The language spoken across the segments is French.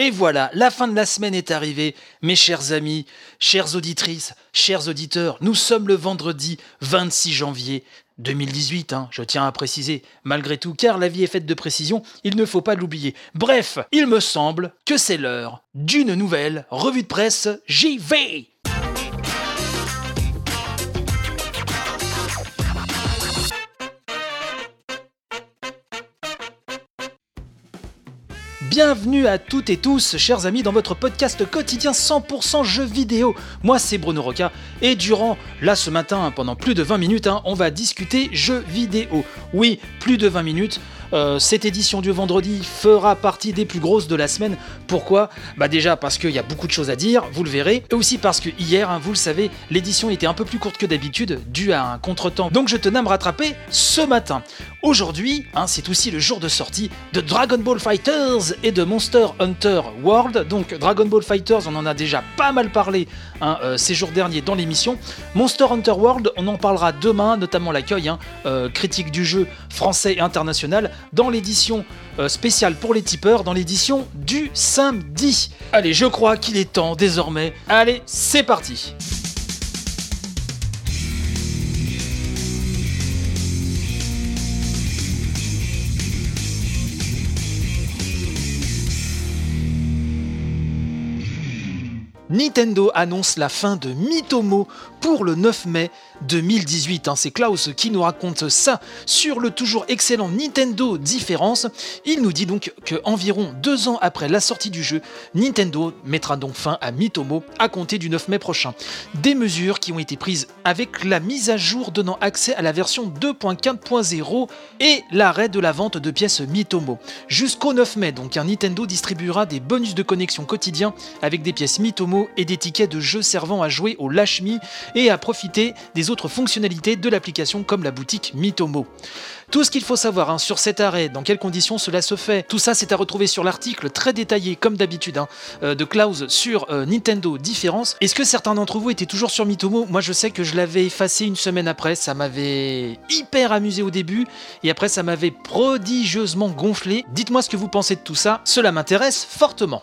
Et voilà, la fin de la semaine est arrivée. Mes chers amis, chères auditrices, chers auditeurs, nous sommes le vendredi 26 janvier 2018, hein, je tiens à préciser, malgré tout, car la vie est faite de précision, il ne faut pas l'oublier. Bref, il me semble que c'est l'heure d'une nouvelle revue de presse JV. Bienvenue à toutes et tous, chers amis, dans votre podcast quotidien 100% jeux vidéo. Moi, c'est Bruno Roca, et durant, là, ce matin, pendant plus de 20 minutes, hein, on va discuter jeux vidéo. Oui, plus de 20 minutes. Euh, cette édition du vendredi fera partie des plus grosses de la semaine. Pourquoi? Bah déjà parce qu'il y a beaucoup de choses à dire, vous le verrez, et aussi parce que hier, hein, vous le savez, l'édition était un peu plus courte que d'habitude, dû à un contretemps. Donc je tenais à me rattraper ce matin. Aujourd'hui, hein, c'est aussi le jour de sortie de Dragon Ball Fighters et de Monster Hunter World. Donc Dragon Ball Fighters, on en a déjà pas mal parlé hein, euh, ces jours derniers dans l'émission. Monster Hunter World, on en parlera demain, notamment l'accueil euh, critique du jeu français et international dans l'édition euh, spéciale pour les tipeurs, dans l'édition du samedi. Allez, je crois qu'il est temps désormais. Allez, c'est parti. Nintendo annonce la fin de Mitomo pour le 9 mai 2018. Hein. C'est Klaus qui nous raconte ça sur le toujours excellent Nintendo Différence. Il nous dit donc que environ deux ans après la sortie du jeu, Nintendo mettra donc fin à Mitomo à compter du 9 mai prochain. Des mesures qui ont été prises avec la mise à jour donnant accès à la version 2.4.0 et l'arrêt de la vente de pièces Mitomo. Jusqu'au 9 mai, donc, un Nintendo distribuera des bonus de connexion quotidiens avec des pièces Mitomo et des tickets de jeux servant à jouer au Lashmi et à profiter des fonctionnalités de l'application comme la boutique Mitomo. Tout ce qu'il faut savoir hein, sur cet arrêt, dans quelles conditions cela se fait, tout ça c'est à retrouver sur l'article très détaillé comme d'habitude hein, euh, de Klaus sur euh, Nintendo Différence. Est-ce que certains d'entre vous étaient toujours sur Mitomo? Moi je sais que je l'avais effacé une semaine après, ça m'avait hyper amusé au début et après ça m'avait prodigieusement gonflé. Dites-moi ce que vous pensez de tout ça, cela m'intéresse fortement.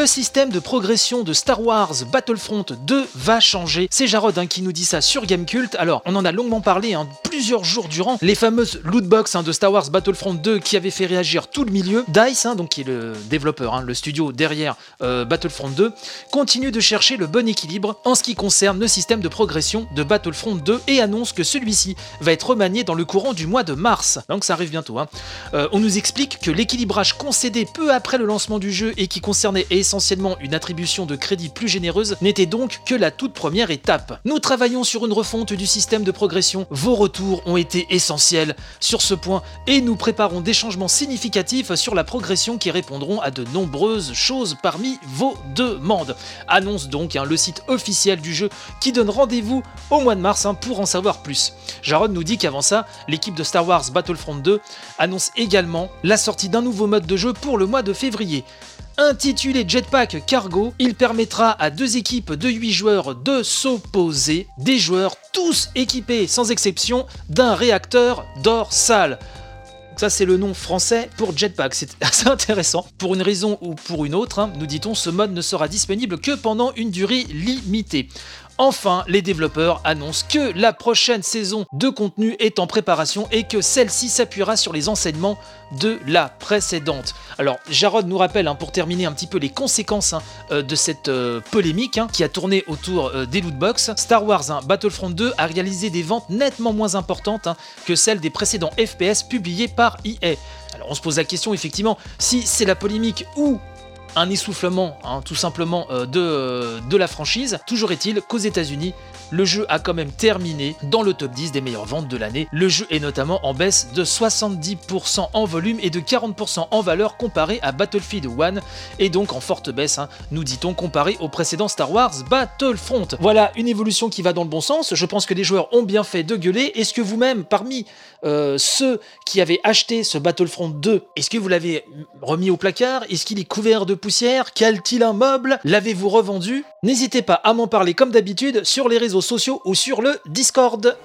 Le système de progression de Star Wars Battlefront 2 va changer. C'est Jarod hein, qui nous dit ça sur Gamecult. Alors, on en a longuement parlé hein, plusieurs jours durant. Les fameuses lootbox hein, de Star Wars Battlefront 2 qui avaient fait réagir tout le milieu. DICE, donc qui est le développeur, le studio derrière euh, Battlefront 2, continue de chercher le bon équilibre en ce qui concerne le système de progression de Battlefront 2 et annonce que celui-ci va être remanié dans le courant du mois de mars. Donc ça arrive bientôt. Euh, on nous explique que l'équilibrage concédé peu après le lancement du jeu et qui concernait essentiellement une attribution de crédit plus généreuse, n'était donc que la toute première étape. Nous travaillons sur une refonte du système de progression, vos retours ont été essentiels sur ce point et nous préparons des changements significatifs sur la progression qui répondront à de nombreuses choses parmi vos demandes. Annonce donc hein, le site officiel du jeu qui donne rendez-vous au mois de mars hein, pour en savoir plus. Jaron nous dit qu'avant ça, l'équipe de Star Wars Battlefront 2 annonce également la sortie d'un nouveau mode de jeu pour le mois de février. Intitulé Jetpack Cargo, il permettra à deux équipes de 8 joueurs de s'opposer, des joueurs tous équipés sans exception d'un réacteur dorsal. Ça, c'est le nom français pour Jetpack. C'est assez intéressant. Pour une raison ou pour une autre, hein, nous dit-on, ce mode ne sera disponible que pendant une durée limitée. Enfin, les développeurs annoncent que la prochaine saison de contenu est en préparation et que celle-ci s'appuiera sur les enseignements de la précédente. Alors, Jarod nous rappelle, hein, pour terminer un petit peu les conséquences hein, euh, de cette euh, polémique hein, qui a tourné autour euh, des lootbox. Star Wars Battlefront 2 a réalisé des ventes nettement moins importantes que celles des précédents FPS publiés par EA. Alors on se pose la question effectivement si c'est la polémique ou un essoufflement hein, tout simplement euh, de, euh, de la franchise. Toujours est-il qu'aux États-Unis, le jeu a quand même terminé dans le top 10 des meilleures ventes de l'année. Le jeu est notamment en baisse de 70% en volume et de 40% en valeur comparé à Battlefield 1 et donc en forte baisse, hein, nous dit-on, comparé au précédent Star Wars Battlefront. Voilà une évolution qui va dans le bon sens. Je pense que les joueurs ont bien fait de gueuler. Est-ce que vous-même, parmi euh, ceux qui avaient acheté ce Battlefront 2, est-ce que vous l'avez remis au placard? Est-ce qu'il est couvert de poussière? Qu'a-t-il un meuble? L'avez-vous revendu? N'hésitez pas à m'en parler comme d'habitude sur les réseaux sociaux ou sur le Discord.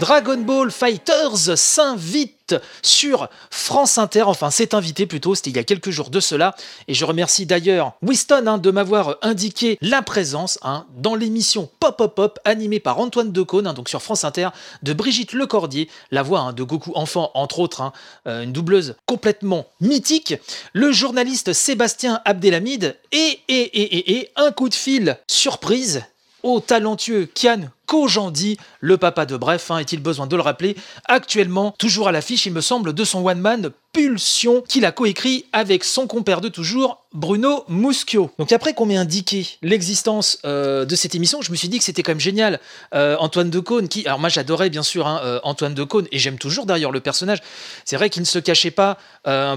Dragon Ball Fighters s'invite sur France Inter, enfin c'est invité plutôt, c'était il y a quelques jours de cela, et je remercie d'ailleurs Winston hein, de m'avoir indiqué la présence hein, dans l'émission Pop Pop Pop animée par Antoine Decaune, hein, donc sur France Inter, de Brigitte Lecordier, la voix de Goku enfant entre autres, euh, une doubleuse complètement mythique, le journaliste Sébastien Abdelhamid, et, et, et, et, et un coup de fil surprise au talentueux Kian Kojandi, le papa de Bref, hein, est-il besoin de le rappeler, actuellement toujours à l'affiche, il me semble, de son one-man Pulsion, qu'il a coécrit avec son compère de toujours, Bruno Muschio. Donc après qu'on m'ait indiqué l'existence euh, de cette émission, je me suis dit que c'était quand même génial. Euh, Antoine Decaune, qui, alors moi j'adorais bien sûr hein, euh, Antoine et j'aime toujours d'ailleurs le personnage. C'est vrai qu'il ne se cachait pas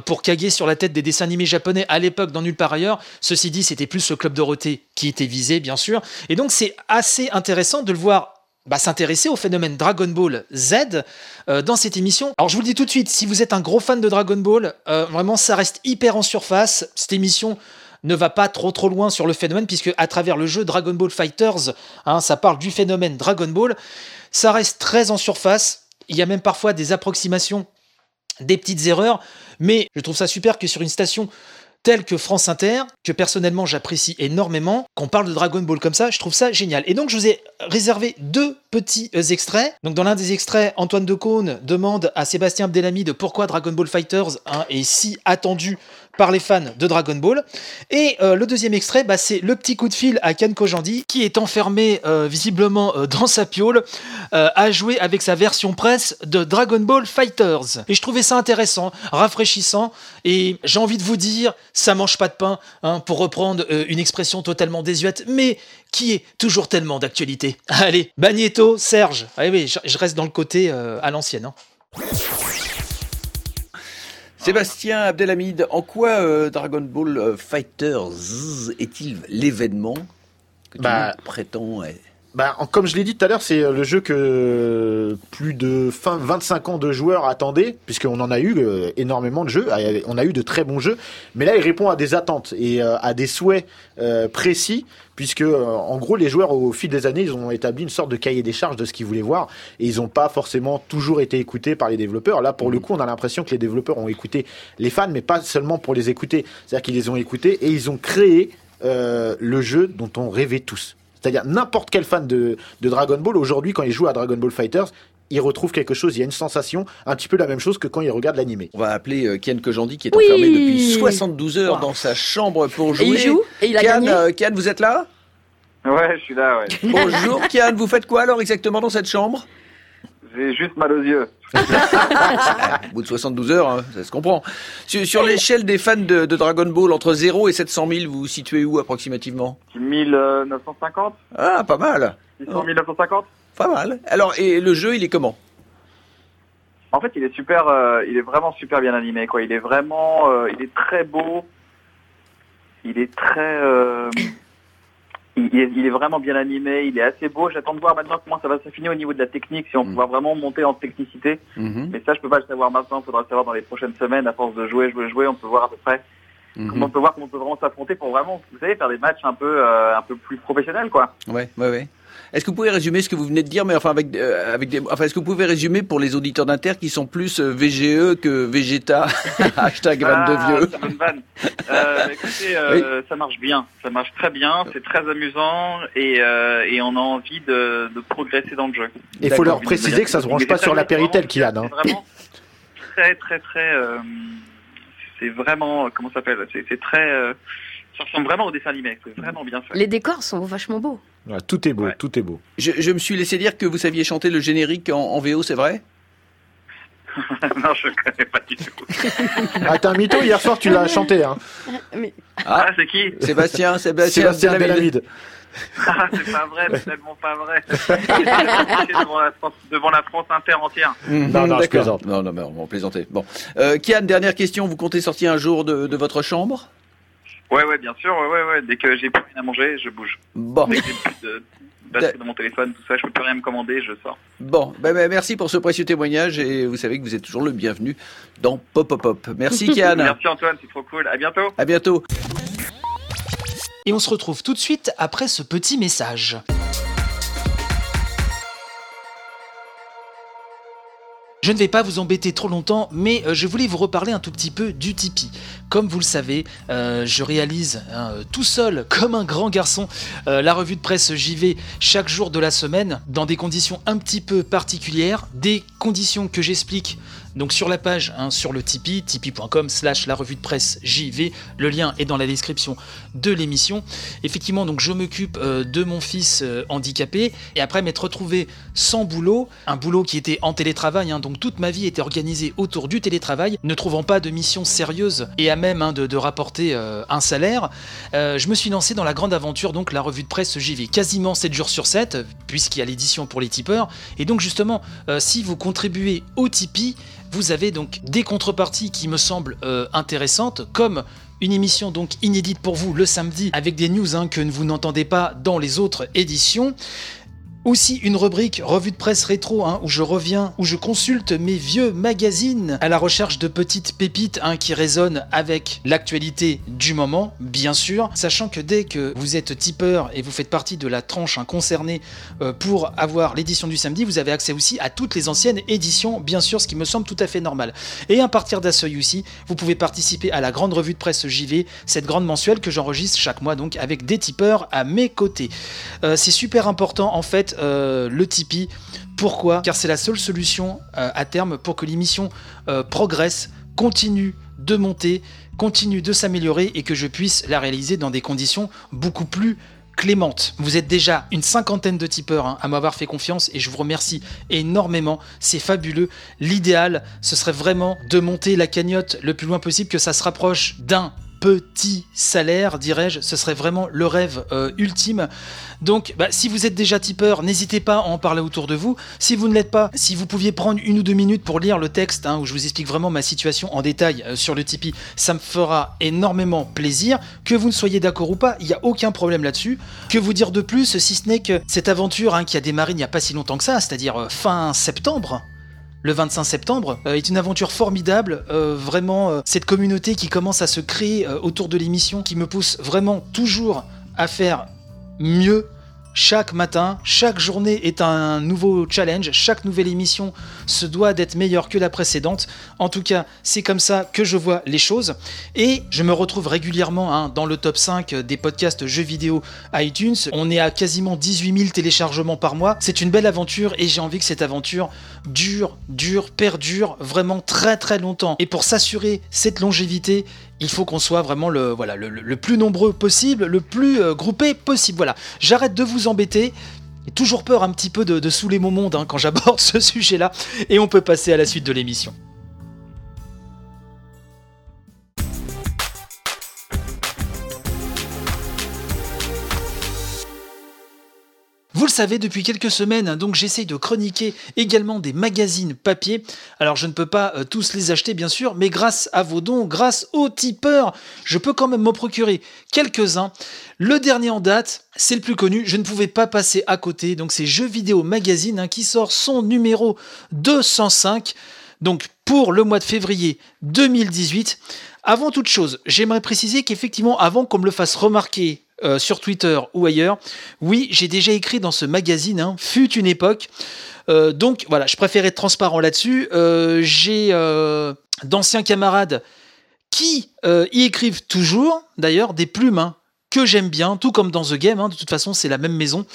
pour caguer sur la tête des dessins animés japonais à l'époque dans Nulle part ailleurs. Ceci dit, c'était plus ce club Dorothée qui était visé, bien sûr. Et donc c'est assez intéressant de le voir bah, s'intéresser au phénomène Dragon Ball Z euh, dans cette émission. Alors je vous le dis tout de suite, si vous êtes un gros fan de Dragon Ball, euh, vraiment ça reste hyper en surface. Cette émission ne va pas trop trop loin sur le phénomène puisque à travers le jeu Dragon Ball Fighters, hein, ça parle du phénomène Dragon Ball. Ça reste très en surface. Il y a même parfois des approximations, des petites erreurs, mais je trouve ça super que sur une station telle que France Inter, que personnellement j'apprécie énormément, qu'on parle de Dragon Ball comme ça, je trouve ça génial. Et donc je vous ai réservé deux petits euh, extraits. Donc dans l'un des extraits, Antoine Decaune demande à Sébastien Abdelhamid pourquoi Dragon Ball Fighters hein, est si attendu par les fans de Dragon Ball. Et euh, le deuxième extrait, bah, c'est le petit coup de fil à Ken Kojandi, qui est enfermé euh, visiblement dans sa piole, à jouer avec sa version presse de Dragon Ball Fighters. Et je trouvais ça intéressant, rafraîchissant, et j'ai envie de vous dire, ça mange pas de pain, hein, pour reprendre une expression totalement désuète, mais qui est toujours tellement d'actualité. Allez, Serge. Ah oui, je reste dans le côté à l'ancienne. Hein. Sébastien Abdelhamid, en quoi euh, Dragon Ball euh, Fighters est-il l'événement que tu bah, prétends bah, comme je l'ai dit tout à l'heure, c'est euh, le jeu que plus de fin 25 ans de joueurs attendaient, puisqu'on en a eu énormément de jeux, on a eu de très bons jeux, mais là il répond à des attentes et à des souhaits précis puisque euh, en gros les joueurs au fil des années ils ont établi une sorte de cahier des charges de ce qu'ils voulaient voir et ils n'ont pas forcément toujours été écoutés par les développeurs. Là pour le coup on a l'impression que les développeurs ont écouté les fans mais pas seulement pour les écouter, c'est-à-dire qu'ils les ont écoutés et ils ont créé euh, le jeu dont on rêvait tous. C'est-à-dire n'importe quel fan de, de Dragon Ball aujourd'hui quand il joue à Dragon Ball Fighters, il retrouve quelque chose, il y a une sensation, un petit peu la même chose que quand il regarde l'animé. On va appeler euh, Ken Kojandi qui est enfermé depuis 72 heures dans sa chambre pour jouer. Et il joue et il a Kian, gagné. Kian, vous êtes là? Ouais, je suis là, ouais. Bonjour Kian, vous faites quoi alors exactement dans cette chambre? J'ai juste mal aux yeux. Au bout de 72 heures, hein, ça se comprend. Sur, l'échelle des fans de, Dragon Ball, entre 0 et 700 000, vous vous situez où approximativement? 1950 Ah, pas mal. 600 1950 Pas mal. Alors, et le jeu, il est comment En fait, il est super, euh, il est vraiment super bien animé, quoi. Il est vraiment, euh, il est très beau. Il est très... Euh, il est, vraiment bien animé, il est assez beau. J'attends de voir maintenant comment ça va s'affiner au niveau de la technique, si on mm. va vraiment monter en technicité. Mm-hmm. Mais ça, je peux pas le savoir maintenant. Il faudra le savoir dans les prochaines semaines. À force de jouer, jouer, jouer, on peut voir à peu près. Mm-hmm. Comment on peut voir comment on peut vraiment s'affronter pour vraiment, vous savez, faire des matchs un peu, un peu plus professionnels, quoi. Ouais, ouais, ouais. Est-ce que vous pouvez résumer ce que vous venez de dire, mais enfin avec euh, avec des, enfin est-ce que vous pouvez résumer pour les auditeurs d'Inter qui sont plus euh, VGE que Vegeta hashtag 22 ah, vieux. Euh, écoutez, euh, ça marche bien, ça marche très bien, c'est très amusant et, et on a envie de, de progresser dans le jeu. Il faut leur préciser que ça se branche pas sur la Péritel qu'il a, non Vraiment très très très, c'est vraiment comment ça s'appelle, c'est très ça ressemble vraiment au dessin animé, c'est vraiment bien fait. Les décors sont vachement beaux. tout est beau, tout est beau. Je, me suis laissé dire que vous saviez chanter le générique en, VO, c'est vrai? Non, je ne connais pas du tout. ah, t'es un mytho, hier soir tu l'as chanté. Hein. Ah, c'est qui? Sébastien, Sébastien, Sébastien Delamide. Ah, c'est pas vrai, c'est tellement pas vrai. devant, la France, devant la France Inter entière. Mmh, non, non, je plaisante. Non, non, mais on plaisanter. Bon. Euh, Kian, dernière question. Vous comptez sortir un jour de, de votre chambre? Ouais, ouais, bien sûr. Ouais, ouais, ouais. Dès que j'ai plus rien à manger, je bouge. Bon. batterie de mon téléphone, tout ça, je peux plus rien me commander, je sors. Bon, ben, ben, merci pour ce précieux témoignage et vous savez que vous êtes toujours le bienvenu dans Pop Pop Pop. Merci Kian. Merci Antoine, c'est trop cool. À bientôt. À bientôt. Et on se retrouve tout de suite après ce petit message. Je ne vais pas vous embêter trop longtemps, mais euh, je voulais vous reparler un tout petit peu du Tipeee. Comme vous le savez, euh, je réalise hein, euh, tout seul, comme un grand garçon, la revue de presse JV chaque jour de la semaine, dans des conditions un petit peu particulières, des conditions que j'explique donc sur la page, hein, sur le Tipeee, tipeee.com slash la revue de presse JV, le lien est dans la description de l'émission. Effectivement, donc je m'occupe euh, de mon fils euh, handicapé, et après m'être retrouvé sans boulot, un boulot qui était en télétravail, hein, donc toute ma vie était organisée autour du télétravail, ne trouvant pas de mission sérieuse et à même hein, de, rapporter euh, un salaire, je me suis lancé dans la grande aventure, donc la revue de presse JV, quasiment 7 jours sur 7, puisqu'il y a l'édition pour les tipeurs, et donc justement, si vous contribuez au Tipeee, vous avez donc des contreparties qui me semblent euh, intéressantes, comme une émission donc inédite pour vous le samedi avec des news hein, que vous n'entendez pas dans les autres éditions. Aussi une rubrique revue de presse rétro hein, où je reviens, où je consulte mes vieux magazines à la recherche de petites pépites hein, qui résonnent avec l'actualité du moment, bien sûr, sachant que dès que vous êtes tipeur et vous faites partie de la tranche hein, concernée euh, pour avoir l'édition du samedi, vous avez accès aussi à toutes les anciennes éditions, bien sûr, ce qui me semble tout à fait normal. Et à partir d'un seuil aussi, vous pouvez participer à la grande revue de presse JV, cette grande mensuelle que j'enregistre chaque mois donc avec des tipeurs à mes côtés. Euh, c'est super important en fait euh, le Tipeee. Pourquoi? Car c'est la seule solution euh, à terme pour que l'émission euh, progresse, continue de monter, continue de s'améliorer et que je puisse la réaliser dans des conditions beaucoup plus clémentes. Vous êtes déjà une cinquantaine de tipeurs hein, à m'avoir fait confiance et je vous remercie énormément. C'est fabuleux. L'idéal, ce serait vraiment de monter la cagnotte le plus loin possible, que ça se rapproche d'un petit salaire, dirais-je, ce serait vraiment le rêve euh, ultime. Donc, bah, si vous êtes déjà tipeur, n'hésitez pas à en parler autour de vous. Si vous ne l'êtes pas, si vous pouviez prendre une ou deux minutes pour lire le texte, hein, où je vous explique vraiment ma situation en détail euh, sur le Tipeee, ça me fera énormément plaisir. Que vous ne soyez d'accord ou pas, il n'y a aucun problème là-dessus. Que vous dire de plus, si ce n'est que cette aventure hein, qui a démarré il n'y a pas si longtemps que ça, c'est-à-dire euh, fin septembre, le 25 septembre, euh, est une aventure formidable. euh, vraiment, euh, cette communauté qui commence à se créer autour de l'émission, qui me pousse vraiment toujours à faire mieux. Chaque matin, chaque journée est un nouveau challenge, chaque nouvelle émission se doit d'être meilleure que la précédente. En tout cas, c'est comme ça que je vois les choses. Et je me retrouve régulièrement hein, dans le top 5 des podcasts jeux vidéo iTunes. On est à quasiment 18 000 téléchargements par mois. C'est une belle aventure et j'ai envie que cette aventure dure, dure, perdure vraiment très très longtemps. Et pour s'assurer cette longévité, il faut qu'on soit vraiment le, voilà, le, plus nombreux possible, le plus euh, groupé possible. Voilà, j'arrête de vous embêter. J'ai toujours peur un petit peu de, de saouler mon monde hein, quand j'aborde ce sujet-là. Et on peut passer à la suite de l'émission. Vous le savez, depuis quelques semaines, hein, donc j'essaye de chroniquer également des magazines papier. Alors je ne peux pas euh, tous les acheter bien sûr, mais grâce à vos dons, grâce aux tipeurs, je peux quand même m'en procurer quelques-uns. Le dernier en date, c'est le plus connu, je ne pouvais pas passer à côté, donc c'est Jeux Vidéo Magazine hein, qui sort son numéro 205, donc pour le mois de février 2018. Avant toute chose, j'aimerais préciser qu'effectivement, avant qu'on me le fasse remarquer euh, sur Twitter ou ailleurs, oui, j'ai déjà écrit dans ce magazine, hein, fut une époque. Euh, donc voilà, je préfère être transparent là-dessus. Euh, j'ai d'anciens camarades qui y écrivent toujours, d'ailleurs, des plumes hein, que j'aime bien, tout comme dans The Game. hein. de toute façon, c'est la même maison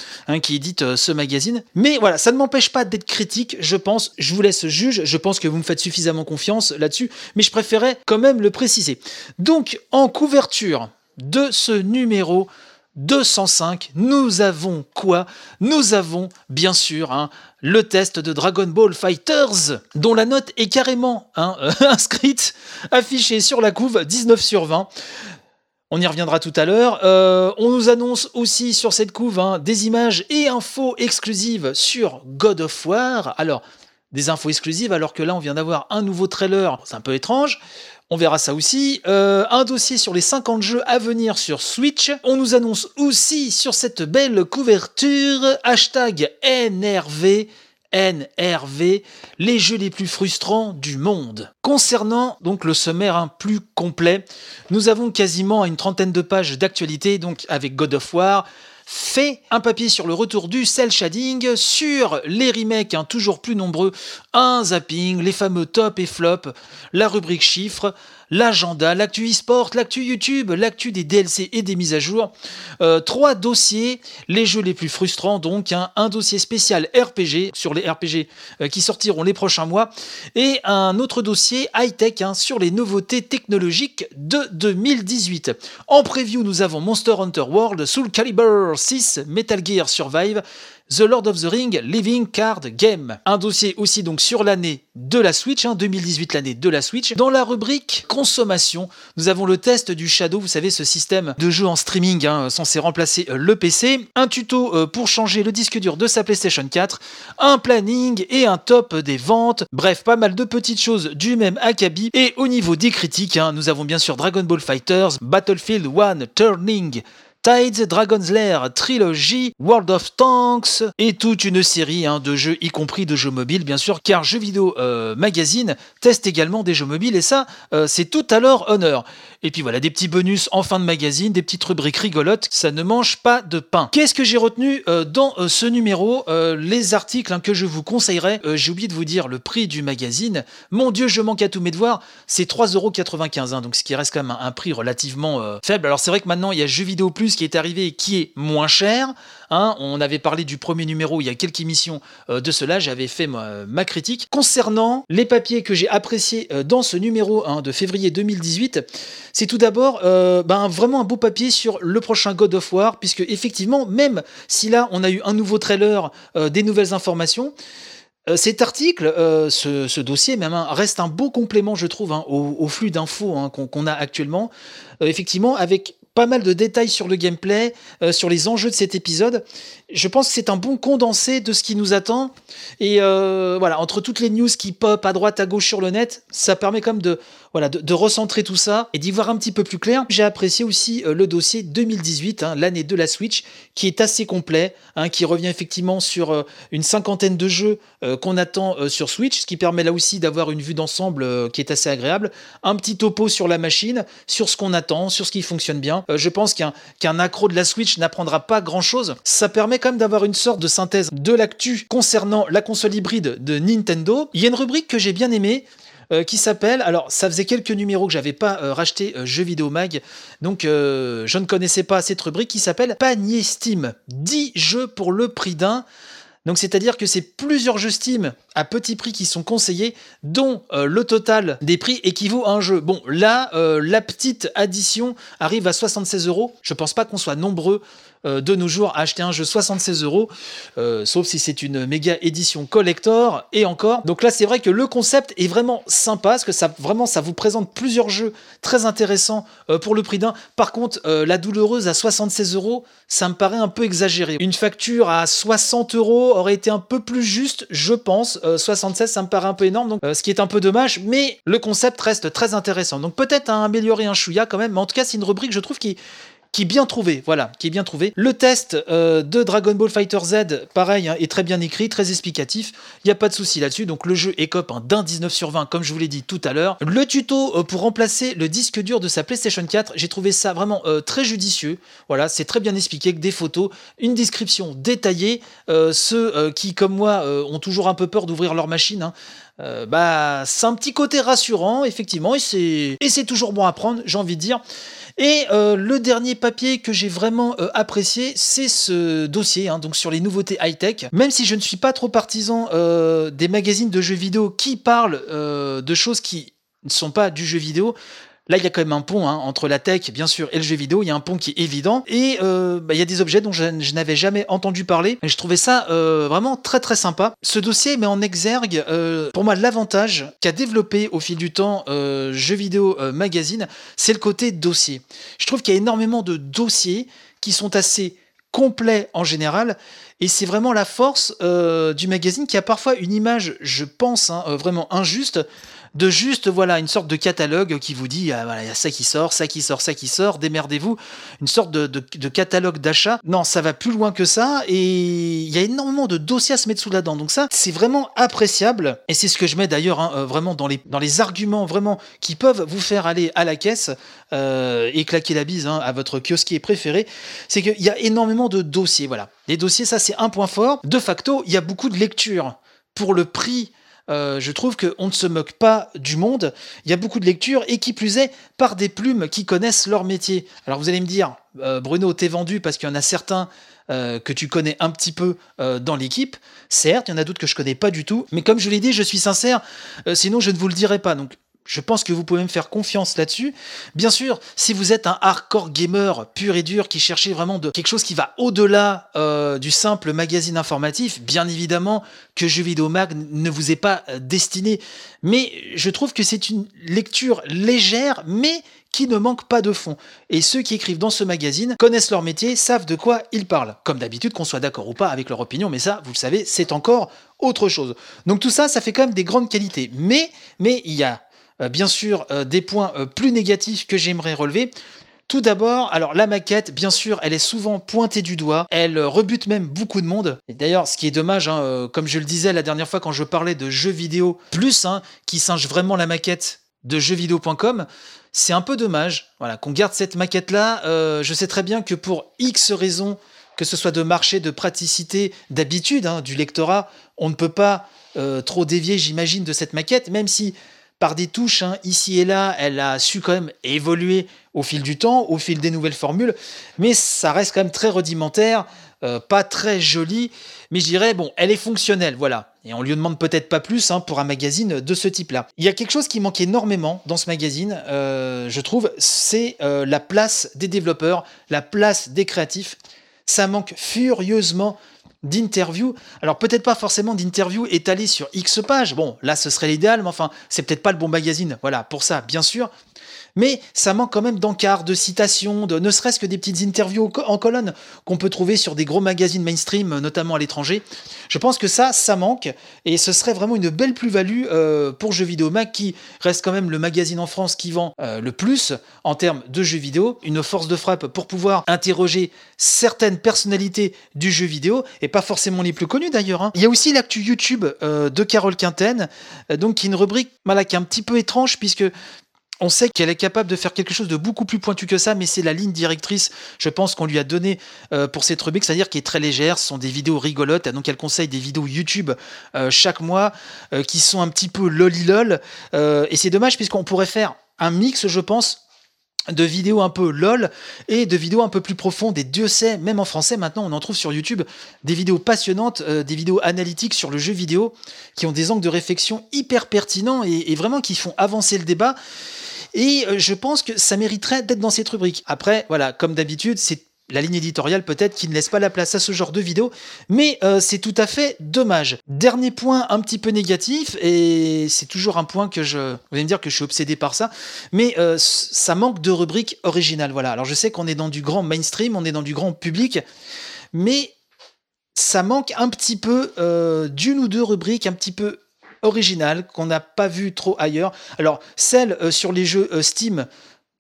qui édite ce magazine. Mais voilà, ça ne m'empêche pas d'être critique, je pense. Je vous laisse juge. Je pense que vous me faites suffisamment confiance là-dessus. Mais je préférais quand même le préciser. Donc, en couverture de ce numéro 205, nous avons quoi? Nous avons bien sûr hein, le test de Dragon Ball Fighters, dont la note est carrément hein, inscrite, affichée sur la couve, 19 sur 20. On y reviendra tout à l'heure. Euh, on nous annonce aussi sur cette couve hein, des images et infos exclusives sur God of War. Alors, des infos exclusives, alors que là, on vient d'avoir un nouveau trailer. C'est un peu étrange. On verra ça aussi. Euh, un dossier sur les 50 jeux à venir sur Switch. On nous annonce aussi sur cette belle couverture hashtag NRV. Les jeux les plus frustrants du monde. Concernant donc le sommaire un plus complet, nous avons quasiment une trentaine de pages d'actualité, donc avec God of War, fait un papier sur le retour du cel shading, sur les remakes hein, toujours plus nombreux, un zapping, les fameux top et flop, la rubrique chiffres, l'agenda, l'actu e-sport, l'actu YouTube, l'actu des DLC et des mises à jour. Euh, trois dossiers, les jeux les plus frustrants donc, hein, un dossier spécial RPG sur les RPG euh, qui sortiront les prochains mois et un autre dossier high-tech hein, sur les nouveautés technologiques de 2018. En preview, nous avons Monster Hunter World, Soul Calibur 6, Metal Gear Survive, The Lord of the Ring Living Card Game. Un dossier aussi donc sur l'année de la Switch, 2018 hein, l'année de la Switch. Dans la rubrique consommation, nous avons le test du Shadow, vous savez ce système de jeu en streaming hein, censé remplacer euh, le PC, un tuto euh, pour changer le disque dur de sa PlayStation 4, un planning et un top des ventes. Bref, pas mal de petites choses du même acabit. Et au niveau des critiques, hein, nous avons bien sûr Dragon Ball Fighters, Battlefield 1 Turning Tides, Dragon's Lair Trilogy, World of Tanks et toute une série hein, de jeux, y compris de jeux mobiles bien sûr, car Jeux Vidéo euh, Magazine teste également des jeux mobiles et ça, euh, c'est tout à leur honneur. Et puis voilà, des petits bonus en fin de magazine, des petites rubriques rigolotes, ça ne mange pas de pain. Qu'est-ce que j'ai retenu euh, dans ce numéro Les articles hein, que je vous conseillerais, j'ai oublié de vous dire le prix du magazine. Mon Dieu, je manque à tous mes devoirs, c'est 3,95€, hein, donc ce qui reste quand même un, prix relativement faible. Alors c'est vrai que maintenant il y a Jeux Vidéo Plus qui est arrivé qui est moins cher. Hein. on avait parlé du premier numéro il y a quelques émissions euh, de cela, j'avais fait ma, critique. Concernant les papiers que j'ai appréciés euh, dans ce numéro hein, de février 2018, c'est tout d'abord euh, ben, vraiment un beau papier sur le prochain God of War, puisque effectivement, même si là on a eu un nouveau trailer, des nouvelles informations, cet article, ce, dossier même, hein, reste un beau complément, je trouve, au, flux d'infos qu'on a actuellement. effectivement, avec pas mal de détails sur le gameplay, euh, sur les enjeux de cet épisode. Je pense que c'est un bon condensé de ce qui nous attend. Et euh, voilà, entre toutes les news qui pop à droite, à gauche sur le net, ça permet comme de, voilà, de, recentrer tout ça et d'y voir un petit peu plus clair. J'ai apprécié aussi euh, le dossier 2018, hein, l'année de la Switch, qui est assez complet, hein, qui revient effectivement sur euh, une cinquantaine de jeux qu'on attend sur Switch, ce qui permet là aussi d'avoir une vue d'ensemble qui est assez agréable. Un petit topo sur la machine, sur ce qu'on attend, sur ce qui fonctionne bien. je pense qu'un qu'un accro de la Switch n'apprendra pas grand-chose. Ça permet quand même d'avoir une sorte de synthèse de l'actu concernant la console hybride de Nintendo. Il y a une rubrique que j'ai bien aimée. Euh, qui s'appelle. Alors, ça faisait quelques numéros que j'avais pas euh, racheté euh, Jeux Vidéo Mag, donc je ne connaissais pas cette rubrique qui s'appelle Panier Steam. 10 jeux pour le prix d'un. Donc c'est-à-dire que c'est plusieurs jeux Steam à petit prix qui sont conseillés, dont le total des prix équivaut à un jeu. Bon, là, la petite addition arrive à 76 euros. Je pense pas qu'on soit nombreux euh, de nos jours acheter un jeu 76 euros, euh, sauf si c'est une méga édition collector et encore. Donc là, c'est vrai que le concept est vraiment sympa, parce que ça vraiment ça vous présente plusieurs jeux très intéressants euh, pour le prix d'un. Par contre, la douloureuse à 76 euros, ça me paraît un peu exagéré. Une facture à 60 euros aurait été un peu plus juste, je pense. 76, ça me paraît un peu énorme, donc ce qui est un peu dommage, mais le concept reste très intéressant. Donc peut-être à améliorer un chouïa quand même, mais en tout cas, c'est une rubrique, je trouve, qui qui est bien trouvé, voilà, qui est bien trouvé. Le test euh, de Dragon Ball Fighter Z, pareil, hein, est très bien écrit, très explicatif. Il n'y a pas de souci là-dessus. Donc le jeu écope un d'un 19 sur 20, comme je vous l'ai dit tout à l'heure. Le tuto euh, pour remplacer le disque dur de sa PlayStation 4, j'ai trouvé ça vraiment euh, très judicieux. Voilà, c'est très bien expliqué, avec des photos, une description détaillée. ceux qui, comme moi, ont toujours un peu peur d'ouvrir leur machine. Hein, bah, c'est un petit côté rassurant, effectivement, et c'est toujours bon à prendre, j'ai envie de dire. Et euh, le dernier papier que j'ai vraiment euh, apprécié, c'est ce dossier, hein, donc sur les nouveautés high-tech. Même si je ne suis pas trop partisan euh, des magazines de jeux vidéo qui parlent de choses qui ne sont pas du jeu vidéo, Là, il y a quand même un pont hein, entre la tech, bien sûr, et le jeu vidéo. Il y a un pont qui est évident. Et euh, bah, il y a des objets dont je, n'avais jamais entendu parler. Et je trouvais ça euh, vraiment très très sympa. Ce dossier met en exergue, euh, pour moi, l'avantage qu'a développé au fil du temps Jeux vidéo magazine, c'est le côté dossier. Je trouve qu'il y a énormément de dossiers qui sont assez complet en général. Et c'est vraiment la force du magazine qui a parfois une image, je pense, hein, vraiment injuste de juste voilà une sorte de catalogue qui vous dit ah, voilà il y a ça qui sort, ça qui sort, ça qui sort, démerdez-vous, une sorte de, catalogue d'achat. Non, ça va plus loin que ça et il y a énormément de dossiers à se mettre sous la dent. Donc ça, c'est vraiment appréciable et c'est ce que je mets d'ailleurs hein, euh, vraiment dans les dans les arguments vraiment qui peuvent vous faire aller à la caisse euh, et claquer la bise hein, à votre kiosquier préféré. C'est qu'il y a énormément de dossiers. Voilà, les dossiers, ça c'est un point fort. De facto, il y a beaucoup de lectures pour le prix euh, je trouve qu'on ne se moque pas du monde. Il y a beaucoup de lectures et qui plus est par des plumes qui connaissent leur métier. Alors vous allez me dire, euh, Bruno, t'es vendu parce qu'il y en a certains euh, que tu connais un petit peu dans l'équipe. Certes, il y en a d'autres que je connais pas du tout. Mais comme je l'ai dit, je suis sincère. sinon, je ne vous le dirai pas. Donc je pense que vous pouvez me faire confiance là-dessus. Bien sûr, si vous êtes un hardcore gamer pur et dur qui cherchez vraiment de quelque chose qui va au-delà euh, du simple magazine informatif, bien évidemment que Jeux Vidéo Mag ne vous est pas euh, destiné. Mais je trouve que c'est une lecture légère, mais qui ne manque pas de fond. Et ceux qui écrivent dans ce magazine connaissent leur métier, savent de quoi ils parlent. Comme d'habitude, qu'on soit d'accord ou pas avec leur opinion, mais ça, vous le savez, c'est encore autre chose. Donc tout ça, ça fait quand même des grandes qualités. Mais, mais il y a bien sûr euh, des points euh, plus négatifs que j'aimerais relever. Tout d'abord, alors la maquette, bien sûr, elle est souvent pointée du doigt, elle euh, rebute même beaucoup de monde. Et d'ailleurs, ce qui est dommage, hein, euh, comme je le disais la dernière fois quand je parlais de jeux vidéo plus, hein, qui singe vraiment la maquette de jeuxvideo.com, c'est un peu dommage voilà, qu'on garde cette maquette-là. Euh, je sais très bien que pour X raisons, que ce soit de marché, de praticité, d'habitude hein, du lectorat, on ne peut pas euh, trop dévier, j'imagine, de cette maquette, même si par des touches, hein, ici et là, elle a su quand même évoluer au fil du temps, au fil des nouvelles formules, mais ça reste quand même très rudimentaire, euh, pas très joli, mais je dirais, bon, elle est fonctionnelle, voilà. Et on lui demande peut-être pas plus hein, pour un magazine de ce type-là. Il y a quelque chose qui manque énormément dans ce magazine, euh, je trouve, c'est euh, la place des développeurs, la place des créatifs. Ça manque furieusement d'interviews. Alors peut-être pas forcément d'interviews étalées sur X pages. Bon, là ce serait l'idéal, mais enfin, c'est peut-être pas le bon magazine. Voilà, pour ça, bien sûr. Mais ça manque quand même d'encarts, de citations, de ne serait-ce que des petites interviews en colonne qu'on peut trouver sur des gros magazines mainstream, notamment à l'étranger. Je pense que ça, ça manque, et ce serait vraiment une belle plus-value euh, pour Jeux Vidéo Mag, qui reste quand même le magazine en France qui vend euh, le plus en termes de jeux vidéo, une force de frappe pour pouvoir interroger certaines personnalités du jeu vidéo, et pas forcément les plus connues d'ailleurs. hein. Il y a aussi l'actu YouTube euh, de Carole Quinten, euh, donc qui est une rubrique voilà, qui est un petit peu étrange, puisque on sait qu'elle est capable de faire quelque chose de beaucoup plus pointu que ça, mais c'est la ligne directrice, je pense, qu'on lui a donnée euh, pour cette rubrique, c'est-à-dire qui est très légère. Ce sont des vidéos rigolotes, donc elle conseille des vidéos YouTube euh, chaque mois euh, qui sont un petit peu lolilol. Et c'est dommage puisqu'on pourrait faire un mix, je pense, de vidéos un peu lol et de vidéos un peu plus profondes. Et Dieu sait, même en français maintenant, on en trouve sur YouTube des vidéos passionnantes, euh, des vidéos analytiques sur le jeu vidéo qui ont des angles de réflexion hyper pertinents et, et vraiment qui font avancer le débat. Et euh, je pense que ça mériterait d'être dans cette rubrique. Après, voilà, comme d'habitude, c'est la ligne éditoriale peut-être qui ne laisse pas la place à ce genre de vidéo, mais euh, c'est tout à fait dommage. Dernier point un petit peu négatif, et c'est toujours un point que je... Vous allez me dire que je suis obsédé par ça, mais euh, ça manque de rubrique originale. Voilà, alors je sais qu'on est dans du grand mainstream, on est dans du grand public, mais ça manque un petit peu euh, d'une ou deux rubriques un petit peu originales qu'on n'a pas vu trop ailleurs. Alors, celle sur les jeux Steam,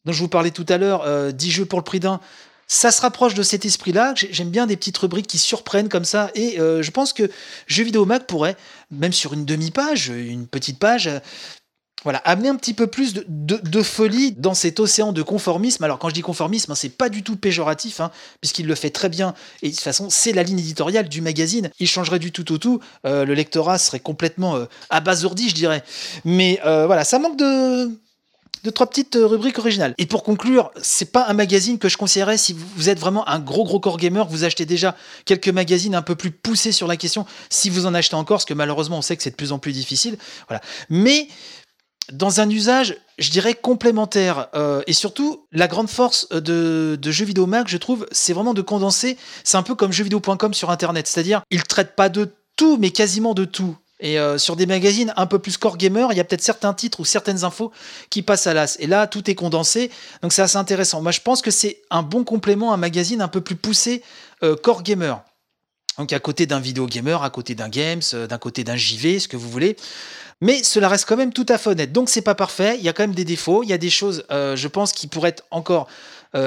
dont je vous parlais tout à l'heure, euh, 10 jeux pour le prix d'un, ça se rapproche de cet esprit-là. J'ai- J'aime bien des petites rubriques qui surprennent comme ça. Et euh, je pense que Jeux vidéo Mag pourrait, même sur une demi-page, une petite page, euh, voilà, amener un petit peu plus de, folie dans cet océan de conformisme. Alors quand je dis conformisme, hein, c'est pas du tout péjoratif, hein, puisqu'il le fait très bien. Et de toute façon, c'est la ligne éditoriale du magazine. Il changerait du tout au tout. euh, le lectorat serait complètement abasourdi, je dirais. Mais voilà, ça manque de de trois petites euh, rubriques originales. Et pour conclure, c'est pas un magazine que je conseillerais si vous- êtes vraiment un gros gros core gamer, vous achetez déjà quelques magazines un peu plus poussés sur la question, si vous en achetez encore, parce que malheureusement on sait que c'est de plus en plus difficile. Voilà. Mais dans un usage, je dirais complémentaire. Euh, et surtout, la grande force euh, de, Jeux Vidéo Mag, je trouve, c'est vraiment de condenser. C'est un peu comme jeuxvideo.com sur Internet. C'est-à-dire, il traite pas de tout, mais quasiment de tout. Et euh, sur des magazines un peu plus core gamer, il y a peut-être certains titres ou certaines infos qui passent à l'as. Et là, tout est condensé, donc c'est assez intéressant. Moi, je pense que c'est un bon complément à un magazine un peu plus poussé euh, core gamer. Donc à côté d'un vidéo gamer, à côté d'un games, euh, d'un côté d'un JV, ce que vous voulez. Mais cela reste quand même tout à fait honnête. Donc c'est pas parfait, il y a quand même des défauts, il y a des choses, je pense, qui pourraient être encore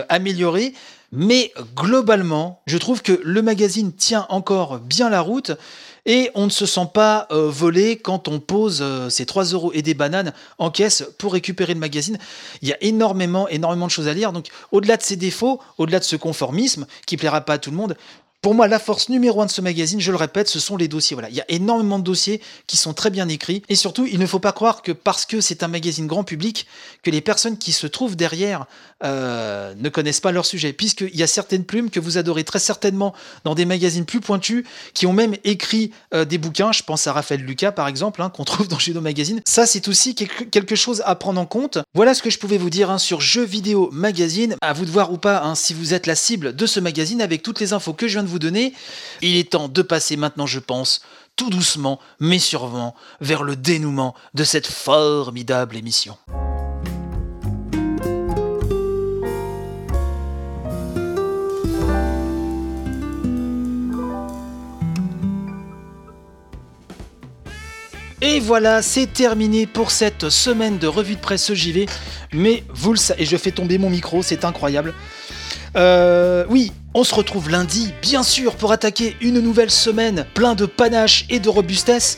améliorées. Mais globalement, je trouve que le magazine tient encore bien la route et on ne se sent pas euh, volé quand on pose euh, ses 3 euros et des bananes en caisse pour récupérer le magazine. Il y a énormément, énormément de choses à lire. Donc au-delà de ces défauts, au-delà de ce conformisme qui plaira pas à tout le monde, pour moi, la force numéro un de ce magazine, je le répète, ce sont les dossiers. Voilà, il y a énormément de dossiers qui sont très bien écrits. Et surtout, il ne faut pas croire que parce que c'est un magazine grand public, que les personnes qui se trouvent derrière euh, ne connaissent pas leur sujet. Puisqu'il y a certaines plumes que vous adorez très certainement dans des magazines plus pointus, qui ont même écrit euh, des bouquins. Je pense à Raphaël Lucas, par exemple, hein, qu'on trouve dans Judo Magazine. Ça, c'est aussi quelque, chose à prendre en compte. Voilà ce que je pouvais vous dire hein, sur Jeux Vidéo Magazine. À vous de voir ou pas hein, si vous êtes la cible de ce magazine avec toutes les infos que je viens de vous donner. Il est temps de passer maintenant, je pense, tout doucement, mais sûrement, vers le dénouement de cette formidable émission. Voilà, c'est terminé pour cette semaine de revue de presse JV. Mais vous le savez, et je fais tomber mon micro, c'est incroyable. Euh, oui, on se retrouve lundi, bien sûr, pour attaquer une nouvelle semaine plein de panache et de robustesse.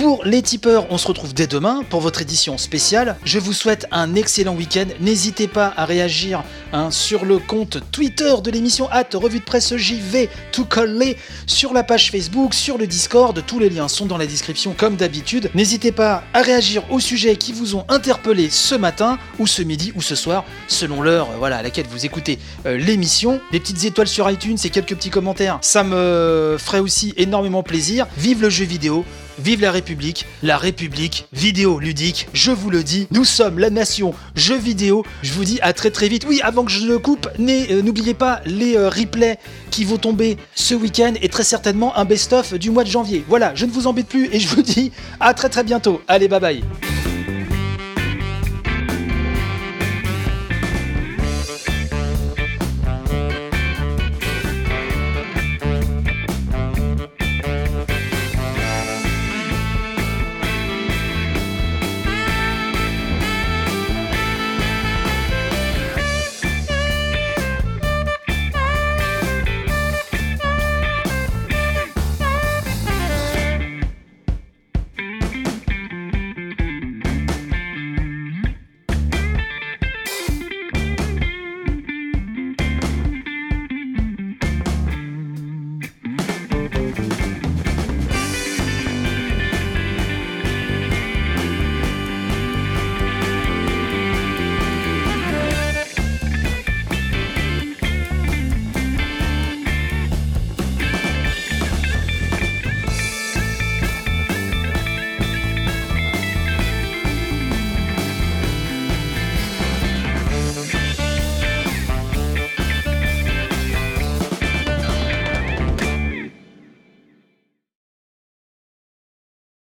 Pour les tipeurs, on se retrouve dès demain pour votre édition spéciale. Je vous souhaite un excellent week-end. N'hésitez pas à réagir hein, sur le compte Twitter de l'émission at revue de presse JV tout coller sur la page Facebook, sur le Discord. Tous les liens sont dans la description comme d'habitude. N'hésitez pas à réagir aux sujets qui vous ont interpellé ce matin ou ce midi ou ce soir selon l'heure euh, voilà, à laquelle vous écoutez euh, l'émission. Des petites étoiles sur iTunes et quelques petits commentaires, ça me ferait aussi énormément plaisir. Vive le jeu vidéo Vive la République, la République vidéo ludique, je vous le dis, nous sommes la nation jeux vidéo. Je vous dis à très très vite. Oui, avant que je le coupe, euh, n'oubliez pas les euh, replays qui vont tomber ce week-end et très certainement un best-of du mois de janvier. Voilà, je ne vous embête plus et je vous dis à très très bientôt. Allez, bye bye.